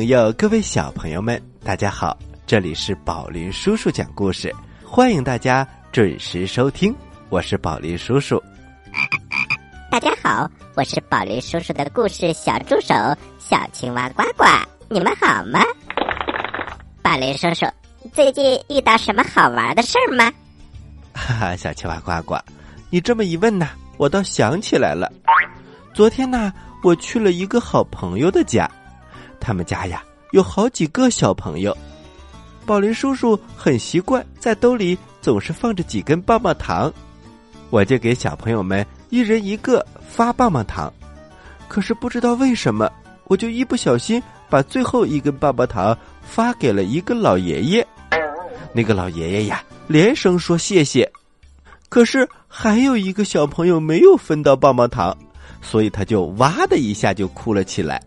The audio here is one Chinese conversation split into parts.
朋友，各位小朋友们，大家好！这里是宝林叔叔讲故事，欢迎大家准时收听。我是宝林叔叔。大家好，我是宝林叔叔的故事小助手小青蛙呱呱，你们好吗？宝林叔叔，最近遇到什么好玩的事儿吗？哈哈，小青蛙呱呱，你这么一问呢，我倒想起来了。昨天呢，我去了一个好朋友的家。他们家呀有好几个小朋友，宝林叔叔很习惯在兜里总是放着几根棒棒糖，我就给小朋友们一人一个发棒棒糖。可是不知道为什么，我就一不小心把最后一根棒棒糖发给了一个老爷爷。那个老爷爷呀连声说谢谢，可是还有一个小朋友没有分到棒棒糖，所以他就哇的一下就哭了起来。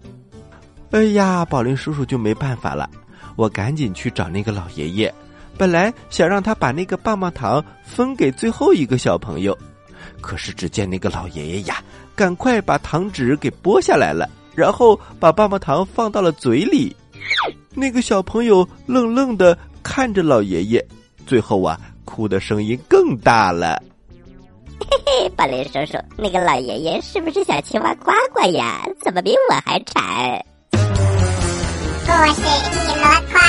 哎呀，宝林叔叔就没办法了，我赶紧去找那个老爷爷，本来想让他把那个棒棒糖分给最后一个小朋友，可是只见那个老爷爷呀，赶快把糖纸给剥下来了，然后把棒棒糖放到了嘴里，那个小朋友愣愣的看着老爷爷，最后啊，哭的声音更大了。嘿嘿，宝林叔叔，那个老爷爷是不是小青蛙呱呱呀？怎么比我还馋？故事一箩筐，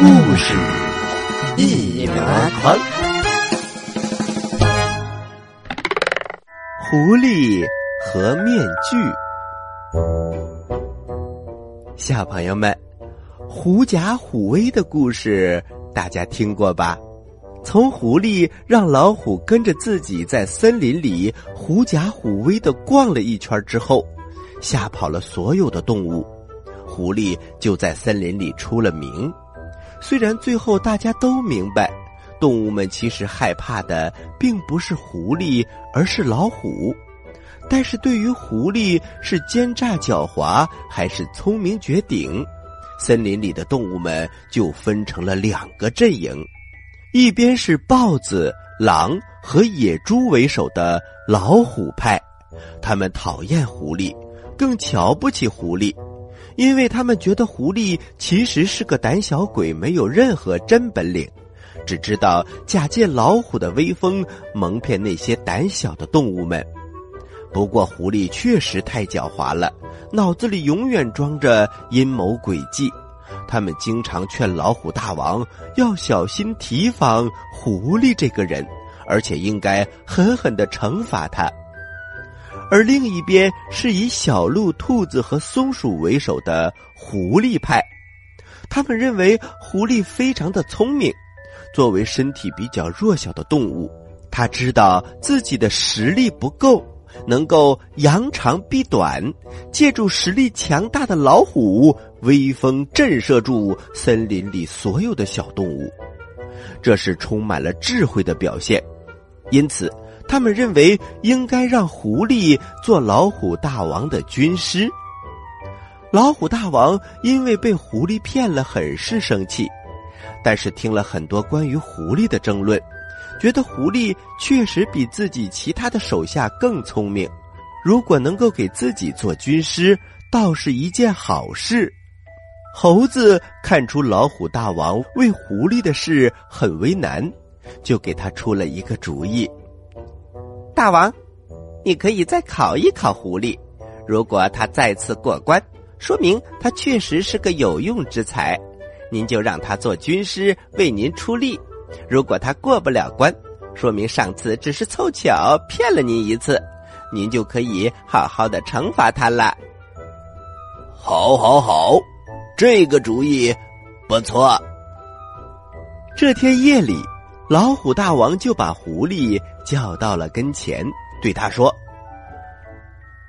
故事一箩筐。狐狸和面具，小朋友们，狐假虎威的故事大家听过吧？从狐狸让老虎跟着自己在森林里狐假虎威的逛了一圈之后，吓跑了所有的动物。狐狸就在森林里出了名。虽然最后大家都明白，动物们其实害怕的并不是狐狸，而是老虎。但是对于狐狸是奸诈狡猾还是聪明绝顶，森林里的动物们就分成了两个阵营：一边是豹子、狼和野猪为首的老虎派，他们讨厌狐狸，更瞧不起狐狸。因为他们觉得狐狸其实是个胆小鬼，没有任何真本领，只知道假借老虎的威风蒙骗那些胆小的动物们。不过，狐狸确实太狡猾了，脑子里永远装着阴谋诡计。他们经常劝老虎大王要小心提防狐狸这个人，而且应该狠狠的惩罚他。而另一边是以小鹿、兔子和松鼠为首的狐狸派，他们认为狐狸非常的聪明，作为身体比较弱小的动物，他知道自己的实力不够，能够扬长避短，借助实力强大的老虎威风震慑住森林里所有的小动物，这是充满了智慧的表现，因此。他们认为应该让狐狸做老虎大王的军师。老虎大王因为被狐狸骗了，很是生气。但是听了很多关于狐狸的争论，觉得狐狸确实比自己其他的手下更聪明。如果能够给自己做军师，倒是一件好事。猴子看出老虎大王为狐狸的事很为难，就给他出了一个主意。大王，你可以再考一考狐狸，如果他再次过关，说明他确实是个有用之才，您就让他做军师为您出力；如果他过不了关，说明上次只是凑巧骗了您一次，您就可以好好的惩罚他了。好，好，好，这个主意不错。这天夜里。老虎大王就把狐狸叫到了跟前，对他说：“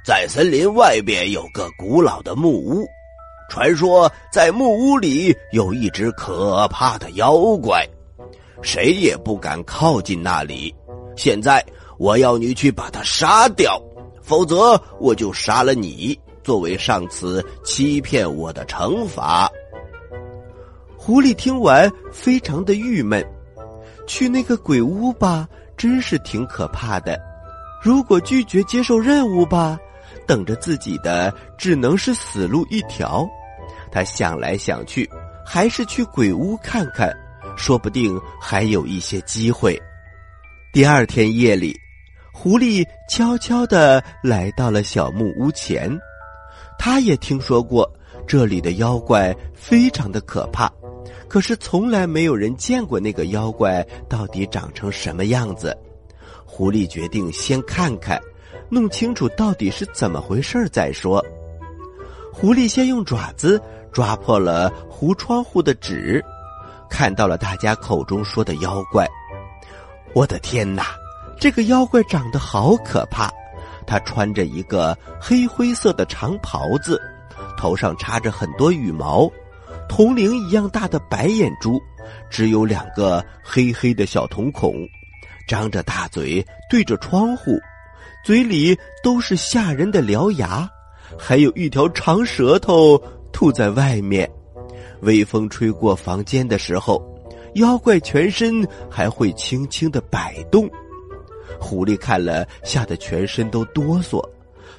在森林外边有个古老的木屋，传说在木屋里有一只可怕的妖怪，谁也不敢靠近那里。现在我要你去把它杀掉，否则我就杀了你，作为上次欺骗我的惩罚。”狐狸听完，非常的郁闷。去那个鬼屋吧，真是挺可怕的。如果拒绝接受任务吧，等着自己的只能是死路一条。他想来想去，还是去鬼屋看看，说不定还有一些机会。第二天夜里，狐狸悄悄的来到了小木屋前。他也听说过这里的妖怪非常的可怕，可是从来没有人见过那个妖怪到底长成什么样子。狐狸决定先看看，弄清楚到底是怎么回事再说。狐狸先用爪子抓破了糊窗户的纸，看到了大家口中说的妖怪。我的天哪，这个妖怪长得好可怕！他穿着一个黑灰色的长袍子，头上插着很多羽毛，铜铃一样大的白眼珠，只有两个黑黑的小瞳孔，张着大嘴对着窗户，嘴里都是吓人的獠牙，还有一条长舌头吐在外面。微风吹过房间的时候，妖怪全身还会轻轻的摆动。狐狸看了，吓得全身都哆嗦，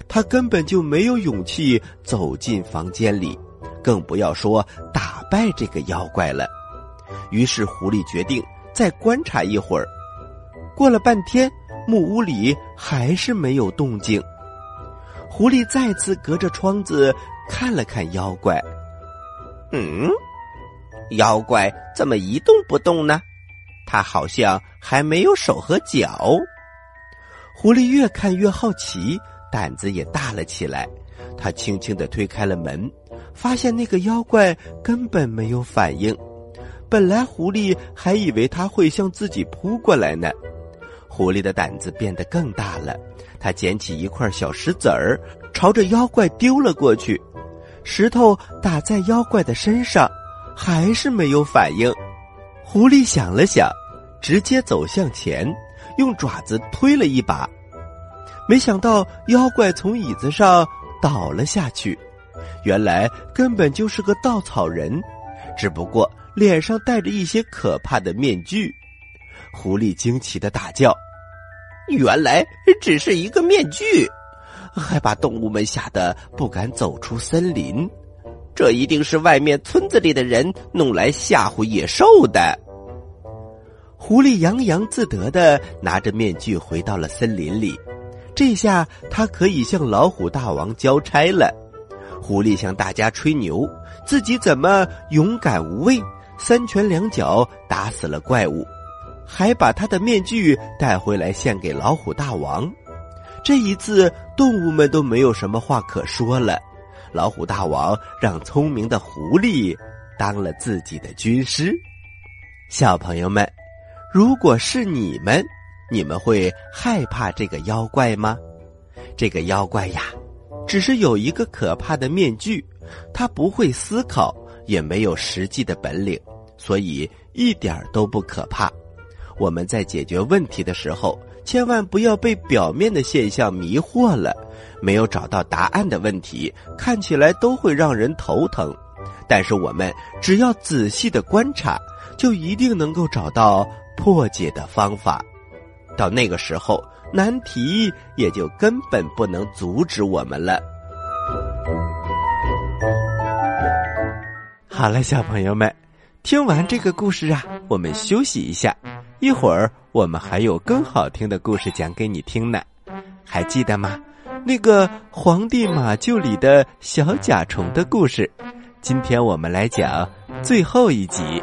他根本就没有勇气走进房间里，更不要说打败这个妖怪了。于是，狐狸决定再观察一会儿。过了半天，木屋里还是没有动静。狐狸再次隔着窗子看了看妖怪，嗯，妖怪怎么一动不动呢？他好像还没有手和脚。狐狸越看越好奇，胆子也大了起来。他轻轻的推开了门，发现那个妖怪根本没有反应。本来狐狸还以为他会向自己扑过来呢。狐狸的胆子变得更大了，他捡起一块小石子儿，朝着妖怪丢了过去。石头打在妖怪的身上，还是没有反应。狐狸想了想，直接走向前。用爪子推了一把，没想到妖怪从椅子上倒了下去。原来根本就是个稻草人，只不过脸上戴着一些可怕的面具。狐狸惊奇的大叫：“原来只是一个面具，还把动物们吓得不敢走出森林。这一定是外面村子里的人弄来吓唬野兽的。”狐狸洋洋自得的拿着面具回到了森林里，这下他可以向老虎大王交差了。狐狸向大家吹牛，自己怎么勇敢无畏，三拳两脚打死了怪物，还把他的面具带回来献给老虎大王。这一次，动物们都没有什么话可说了。老虎大王让聪明的狐狸当了自己的军师。小朋友们。如果是你们，你们会害怕这个妖怪吗？这个妖怪呀，只是有一个可怕的面具，他不会思考，也没有实际的本领，所以一点都不可怕。我们在解决问题的时候，千万不要被表面的现象迷惑了。没有找到答案的问题，看起来都会让人头疼，但是我们只要仔细的观察，就一定能够找到。破解的方法，到那个时候，难题也就根本不能阻止我们了。好了，小朋友们，听完这个故事啊，我们休息一下，一会儿我们还有更好听的故事讲给你听呢。还记得吗？那个《皇帝马厩》里的小甲虫的故事，今天我们来讲最后一集。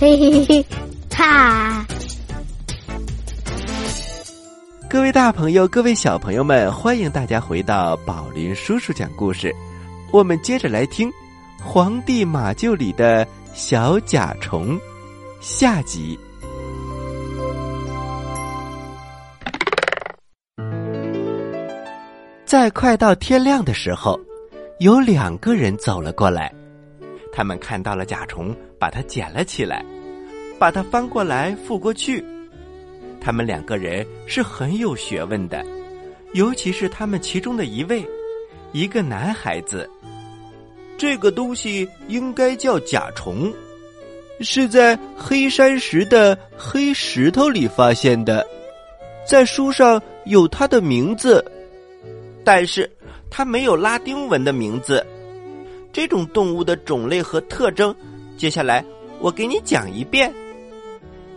嘿嘿嘿，哈！各位大朋友，各位小朋友们，欢迎大家回到宝林叔叔讲故事。我们接着来听《皇帝马厩里的小甲虫》下集。在快到天亮的时候，有两个人走了过来，他们看到了甲虫，把它捡了起来，把它翻过来覆过去。他们两个人是很有学问的，尤其是他们其中的一位，一个男孩子。这个东西应该叫甲虫，是在黑山石的黑石头里发现的，在书上有它的名字。但是它没有拉丁文的名字。这种动物的种类和特征，接下来我给你讲一遍。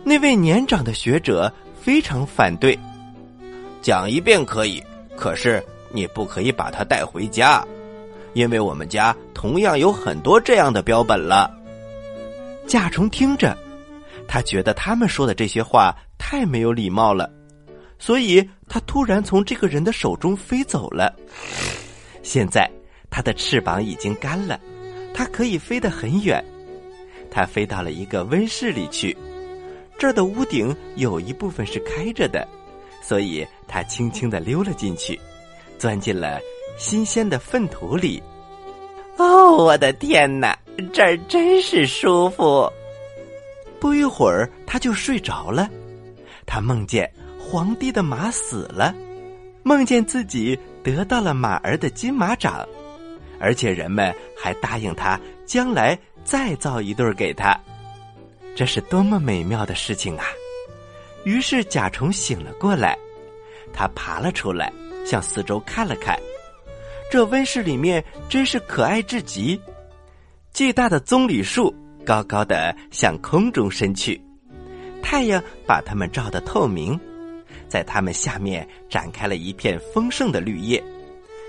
那位年长的学者非常反对。讲一遍可以，可是你不可以把它带回家，因为我们家同样有很多这样的标本了。甲虫听着，他觉得他们说的这些话太没有礼貌了。所以，他突然从这个人的手中飞走了。现在，他的翅膀已经干了，他可以飞得很远。他飞到了一个温室里去，这儿的屋顶有一部分是开着的，所以他轻轻的溜了进去，钻进了新鲜的粪土里。哦，我的天哪，这儿真是舒服！不一会儿，他就睡着了。他梦见。皇帝的马死了，梦见自己得到了马儿的金马掌，而且人们还答应他将来再造一对儿给他，这是多么美妙的事情啊！于是甲虫醒了过来，它爬了出来，向四周看了看，这温室里面真是可爱至极。巨大的棕榈树高高的向空中伸去，太阳把它们照得透明。在它们下面展开了一片丰盛的绿叶，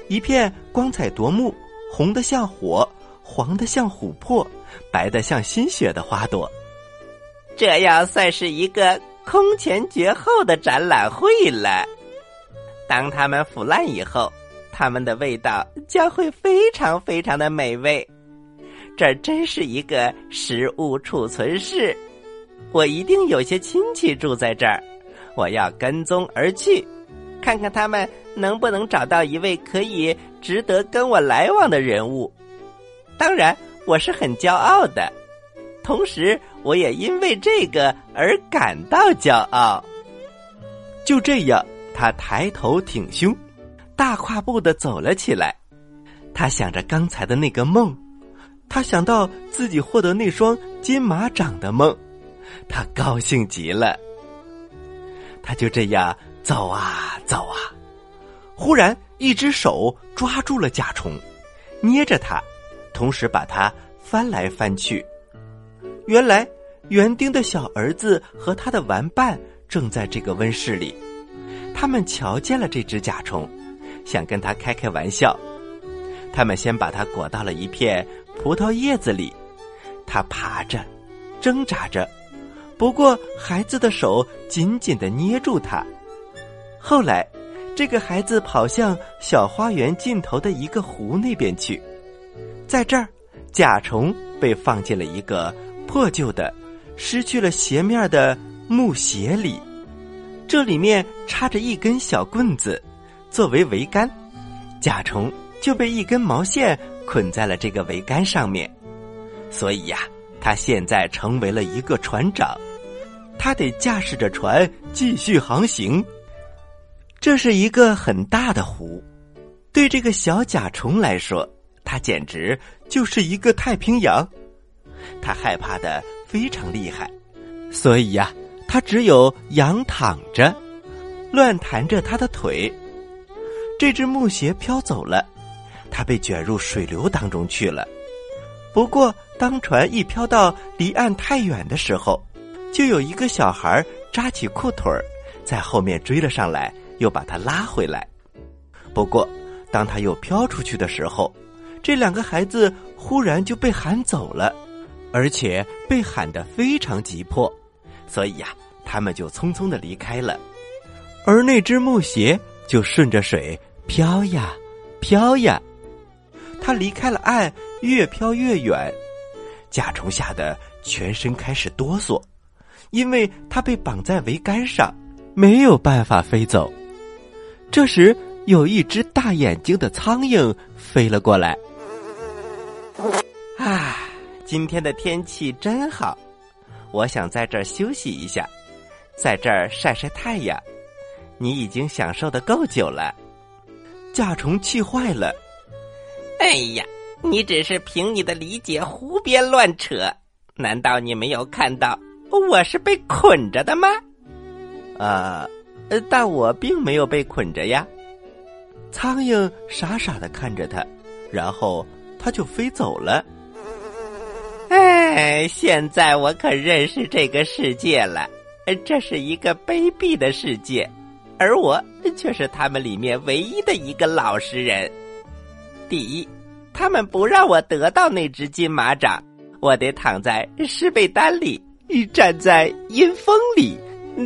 一片光彩夺目、红的像火、黄的像琥珀、白的像新雪的花朵。这要算是一个空前绝后的展览会了。当它们腐烂以后，它们的味道将会非常非常的美味。这真是一个食物储存室，我一定有些亲戚住在这儿。我要跟踪而去，看看他们能不能找到一位可以值得跟我来往的人物。当然，我是很骄傲的，同时我也因为这个而感到骄傲。就这样，他抬头挺胸，大跨步的走了起来。他想着刚才的那个梦，他想到自己获得那双金马掌的梦，他高兴极了。他就这样走啊走啊，忽然一只手抓住了甲虫，捏着它，同时把它翻来翻去。原来园丁的小儿子和他的玩伴正在这个温室里，他们瞧见了这只甲虫，想跟他开开玩笑。他们先把它裹到了一片葡萄叶子里，它爬着，挣扎着。不过，孩子的手紧紧的捏住它。后来，这个孩子跑向小花园尽头的一个湖那边去，在这儿，甲虫被放进了一个破旧的、失去了斜面的木鞋里，这里面插着一根小棍子，作为桅杆，甲虫就被一根毛线捆在了这个桅杆上面。所以呀，他现在成为了一个船长。他得驾驶着船继续航行。这是一个很大的湖，对这个小甲虫来说，它简直就是一个太平洋。它害怕的非常厉害，所以呀，它只有仰躺着，乱弹着它的腿。这只木鞋飘走了，它被卷入水流当中去了。不过，当船一飘到离岸太远的时候，就有一个小孩扎起裤腿，在后面追了上来，又把他拉回来。不过，当他又飘出去的时候，这两个孩子忽然就被喊走了，而且被喊得非常急迫，所以呀，他们就匆匆的离开了。而那只木鞋就顺着水飘呀飘呀，它离开了岸，越飘越远。甲虫吓得全身开始哆嗦，因为它被绑在桅杆上，没有办法飞走。这时，有一只大眼睛的苍蝇飞了过来。啊，今天的天气真好，我想在这儿休息一下，在这儿晒晒太阳。你已经享受的够久了。甲虫气坏了。哎呀！你只是凭你的理解胡编乱扯，难道你没有看到我是被捆着的吗？啊，但我并没有被捆着呀。苍蝇傻傻的看着他，然后他就飞走了。哎，现在我可认识这个世界了，这是一个卑鄙的世界，而我却是他们里面唯一的一个老实人。第一。他们不让我得到那只金马掌，我得躺在湿被单里，站在阴风里。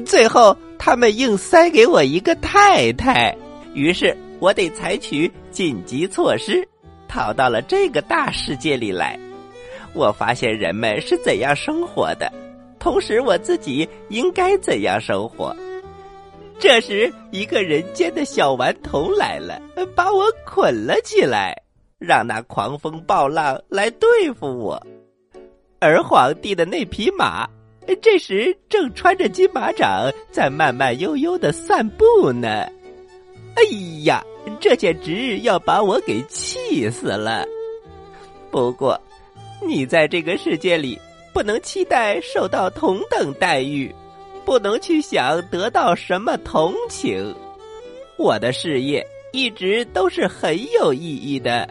最后，他们硬塞给我一个太太，于是我得采取紧急措施，逃到了这个大世界里来。我发现人们是怎样生活的，同时我自己应该怎样生活。这时，一个人间的小顽童来了，把我捆了起来。让那狂风暴浪来对付我，而皇帝的那匹马，这时正穿着金马掌在慢慢悠悠的散步呢。哎呀，这简直要把我给气死了！不过，你在这个世界里不能期待受到同等待遇，不能去想得到什么同情。我的事业一直都是很有意义的。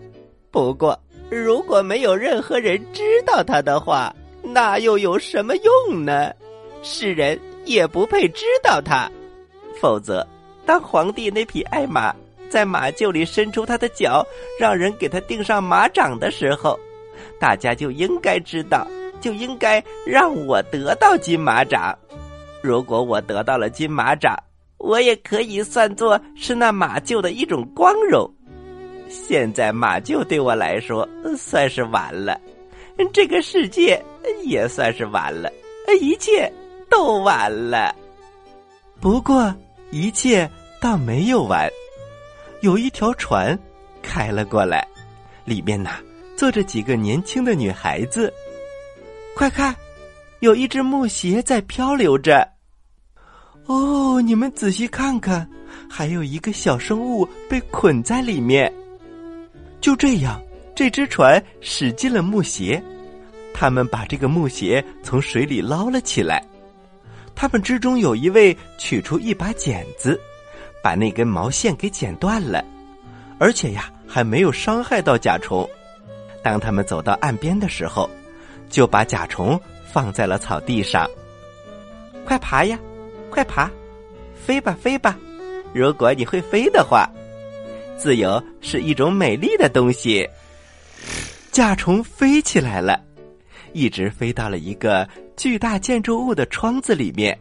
不过，如果没有任何人知道他的话，那又有什么用呢？世人也不配知道他。否则，当皇帝那匹爱马在马厩里伸出他的脚，让人给他钉上马掌的时候，大家就应该知道，就应该让我得到金马掌。如果我得到了金马掌，我也可以算作是那马厩的一种光荣。现在马厩对我来说算是完了，这个世界也算是完了，一切都完了。不过一切倒没有完，有一条船开了过来，里面呢坐着几个年轻的女孩子。快看，有一只木鞋在漂流着。哦，你们仔细看看，还有一个小生物被捆在里面。就这样，这只船驶进了木鞋，他们把这个木鞋从水里捞了起来。他们之中有一位取出一把剪子，把那根毛线给剪断了，而且呀，还没有伤害到甲虫。当他们走到岸边的时候，就把甲虫放在了草地上。快爬呀，快爬，飞吧飞吧，如果你会飞的话。自由是一种美丽的东西。甲虫飞起来了，一直飞到了一个巨大建筑物的窗子里面，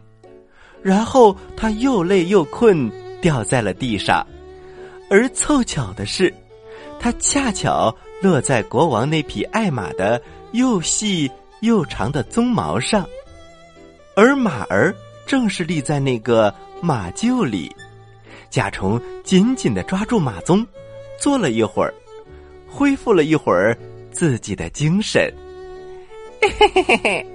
然后它又累又困，掉在了地上。而凑巧的是，它恰巧落在国王那匹爱马的又细又长的鬃毛上，而马儿正是立在那个马厩里。甲虫紧紧的抓住马鬃，坐了一会儿，恢复了一会儿自己的精神。嘿嘿嘿嘿，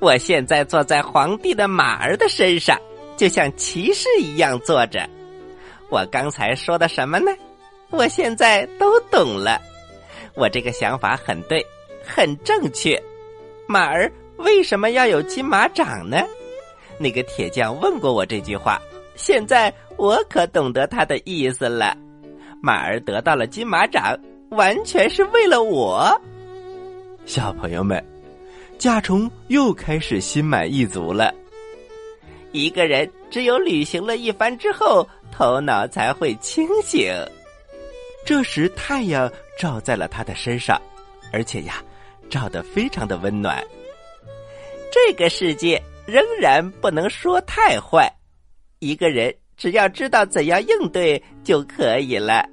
我现在坐在皇帝的马儿的身上，就像骑士一样坐着。我刚才说的什么呢？我现在都懂了。我这个想法很对，很正确。马儿为什么要有金马掌呢？那个铁匠问过我这句话。现在我可懂得他的意思了，马儿得到了金马掌，完全是为了我。小朋友们，甲虫又开始心满意足了。一个人只有旅行了一番之后，头脑才会清醒。这时，太阳照在了他的身上，而且呀，照得非常的温暖。这个世界仍然不能说太坏，一个人只要知道怎样应对就可以了。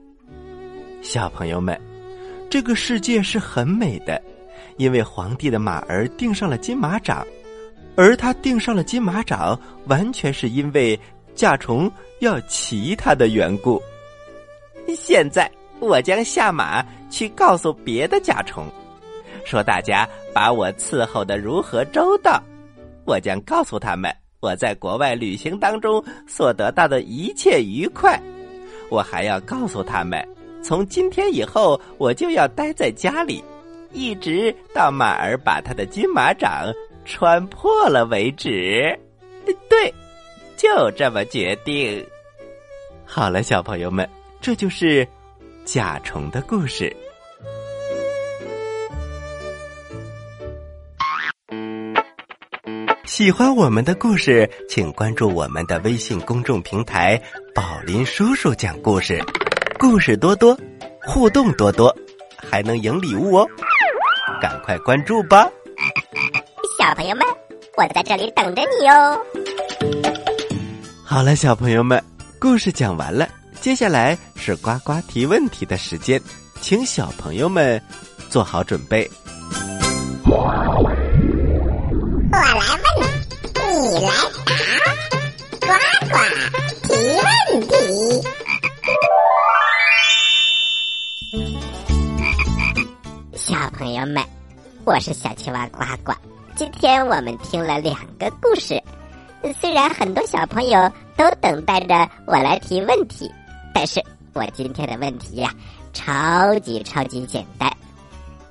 小朋友们，这个世界是很美的，因为皇帝的马儿钉上了金马掌，而他钉上了金马掌，完全是因为甲虫要骑他的缘故。现在。我将下马去告诉别的甲虫，说大家把我伺候的如何周到。我将告诉他们我在国外旅行当中所得到的一切愉快。我还要告诉他们，从今天以后我就要待在家里，一直到马儿把他的金马掌穿破了为止。对，就这么决定。好了，小朋友们，这就是。甲虫的故事。喜欢我们的故事，请关注我们的微信公众平台“宝林叔叔讲故事”，故事多多，互动多多，还能赢礼物哦！赶快关注吧！小朋友们，我在这里等着你哦。好了，小朋友们，故事讲完了。接下来是呱呱提问题的时间，请小朋友们做好准备。我来问，你来答，呱呱提问题。小朋友们，我是小青蛙呱呱。今天我们听了两个故事，虽然很多小朋友都等待着我来提问题。但是我今天的问题呀，超级超级简单，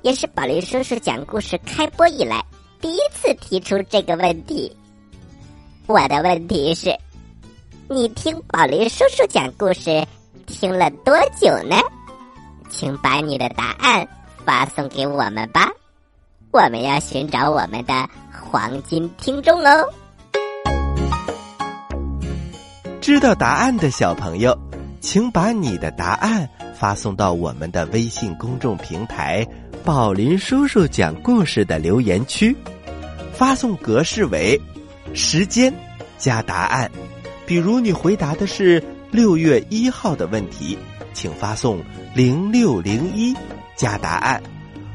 也是宝林叔叔讲故事开播以来第一次提出这个问题。我的问题是：你听宝林叔叔讲故事听了多久呢？请把你的答案发送给我们吧，我们要寻找我们的黄金听众哦。知道答案的小朋友。请把你的答案发送到我们的微信公众平台“宝林叔叔讲故事”的留言区，发送格式为时间加答案。比如你回答的是六月一号的问题，请发送零六零一加答案。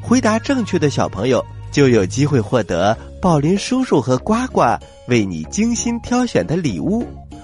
回答正确的小朋友就有机会获得宝林叔叔和呱呱为你精心挑选的礼物。